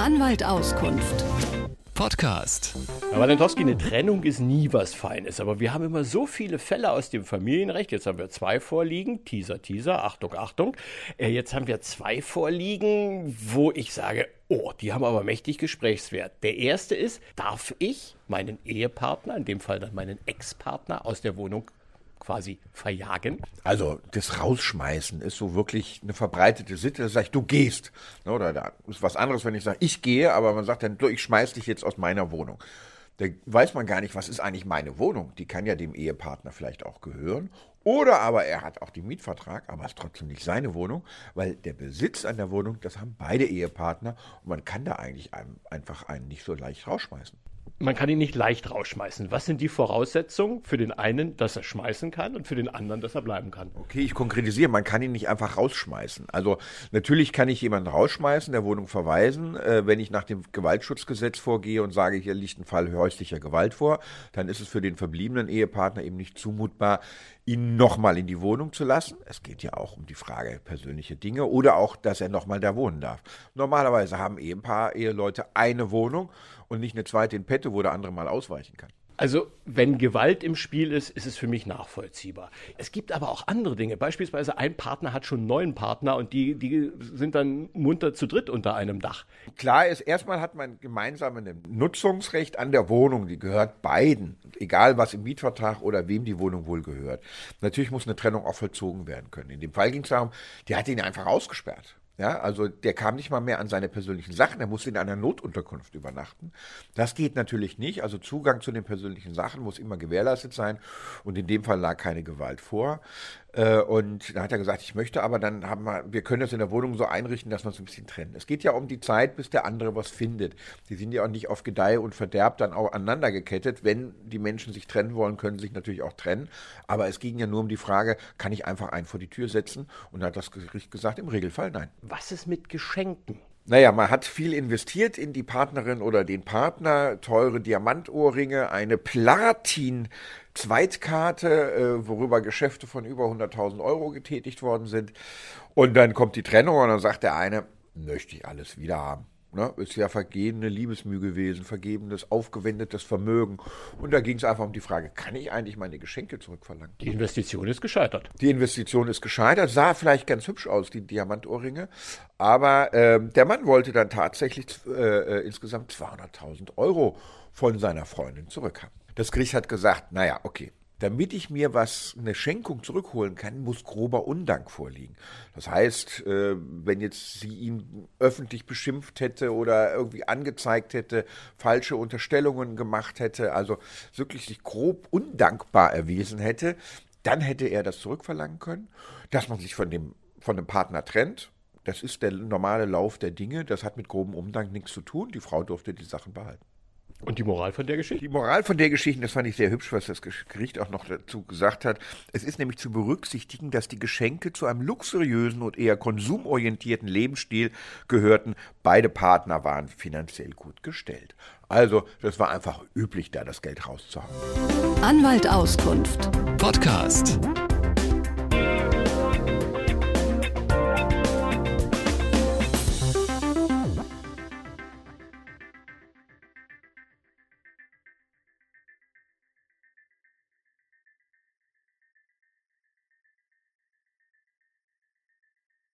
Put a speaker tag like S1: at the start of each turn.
S1: Anwalt Auskunft.
S2: Podcast.
S3: Herr Walentowski, eine Trennung ist nie was Feines, aber wir haben immer so viele Fälle aus dem Familienrecht. Jetzt haben wir zwei vorliegen, Teaser, Teaser, Achtung, Achtung. Äh, jetzt haben wir zwei vorliegen, wo ich sage, oh, die haben aber mächtig Gesprächswert. Der erste ist, darf ich meinen Ehepartner, in dem Fall dann meinen Ex-Partner, aus der Wohnung quasi verjagen?
S4: Also das Rausschmeißen ist so wirklich eine verbreitete Sitte. Das ich, du gehst. Oder da ist was anderes, wenn ich sage, ich gehe, aber man sagt dann, ich schmeiß dich jetzt aus meiner Wohnung. Da weiß man gar nicht, was ist eigentlich meine Wohnung. Die kann ja dem Ehepartner vielleicht auch gehören. Oder aber er hat auch den Mietvertrag, aber es ist trotzdem nicht seine Wohnung, weil der Besitz an der Wohnung, das haben beide Ehepartner und man kann da eigentlich einfach einen nicht so leicht rausschmeißen
S3: man kann ihn nicht leicht rausschmeißen. Was sind die Voraussetzungen für den einen, dass er schmeißen kann und für den anderen, dass er bleiben kann?
S4: Okay, ich konkretisiere, man kann ihn nicht einfach rausschmeißen. Also natürlich kann ich jemanden rausschmeißen, der Wohnung verweisen. Äh, wenn ich nach dem Gewaltschutzgesetz vorgehe und sage, hier liegt ein Fall häuslicher Gewalt vor, dann ist es für den verbliebenen Ehepartner eben nicht zumutbar, ihn nochmal in die Wohnung zu lassen. Es geht ja auch um die Frage persönliche Dinge oder auch, dass er nochmal da wohnen darf. Normalerweise haben Ehepaar, Eheleute eine Wohnung und nicht eine zweite in Wo der andere mal ausweichen kann.
S3: Also, wenn Gewalt im Spiel ist, ist es für mich nachvollziehbar. Es gibt aber auch andere Dinge. Beispielsweise ein Partner hat schon einen neuen Partner und die, die sind dann munter zu dritt unter einem Dach.
S4: Klar ist, erstmal hat man gemeinsam ein Nutzungsrecht an der Wohnung. Die gehört beiden. Egal was im Mietvertrag oder wem die Wohnung wohl gehört. Natürlich muss eine Trennung auch vollzogen werden können. In dem Fall ging es darum, die hat ihn einfach ausgesperrt. Ja, also der kam nicht mal mehr an seine persönlichen Sachen, er musste in einer Notunterkunft übernachten. Das geht natürlich nicht. Also Zugang zu den persönlichen Sachen muss immer gewährleistet sein und in dem Fall lag keine Gewalt vor. Äh, und da hat er gesagt, ich möchte aber dann haben wir, wir können das in der Wohnung so einrichten, dass wir uns ein bisschen trennen. Es geht ja um die Zeit, bis der andere was findet. Die sind ja auch nicht auf Gedeih und Verderb dann auch aneinander gekettet. Wenn die Menschen sich trennen wollen, können sie sich natürlich auch trennen. Aber es ging ja nur um die Frage, kann ich einfach einen vor die Tür setzen? Und da hat das Gericht gesagt, im Regelfall nein.
S3: Was ist mit Geschenken?
S4: Naja, man hat viel investiert in die Partnerin oder den Partner, teure Diamantohrringe, eine Platin-Zweitkarte, äh, worüber Geschäfte von über 100.000 Euro getätigt worden sind. Und dann kommt die Trennung und dann sagt der eine, möchte ich alles wieder haben. Ne, ist ja vergehene Liebesmüh gewesen, vergebenes, aufgewendetes Vermögen. Und da ging es einfach um die Frage, kann ich eigentlich meine Geschenke zurückverlangen?
S3: Die Investition ist gescheitert.
S4: Die Investition ist gescheitert, sah vielleicht ganz hübsch aus, die Diamantohrringe. Aber äh, der Mann wollte dann tatsächlich äh, äh insgesamt 200.000 Euro von seiner Freundin zurückhaben. Das Gericht hat gesagt, naja, okay, damit ich mir was, eine Schenkung zurückholen kann, muss grober Undank vorliegen. Das heißt, äh, wenn jetzt sie ihn öffentlich beschimpft hätte oder irgendwie angezeigt hätte, falsche Unterstellungen gemacht hätte, also wirklich sich grob undankbar erwiesen hätte, dann hätte er das zurückverlangen können, dass man sich von dem, von dem Partner trennt. Das ist der normale Lauf der Dinge. Das hat mit grobem Umdank nichts zu tun. Die Frau durfte die Sachen behalten.
S3: Und die Moral von der Geschichte?
S4: Die Moral von der Geschichte, das fand ich sehr hübsch, was das Gericht auch noch dazu gesagt hat. Es ist nämlich zu berücksichtigen, dass die Geschenke zu einem luxuriösen und eher konsumorientierten Lebensstil gehörten. Beide Partner waren finanziell gut gestellt. Also, das war einfach üblich, da das Geld rauszuhauen.
S1: Anwalt Auskunft.
S2: Podcast.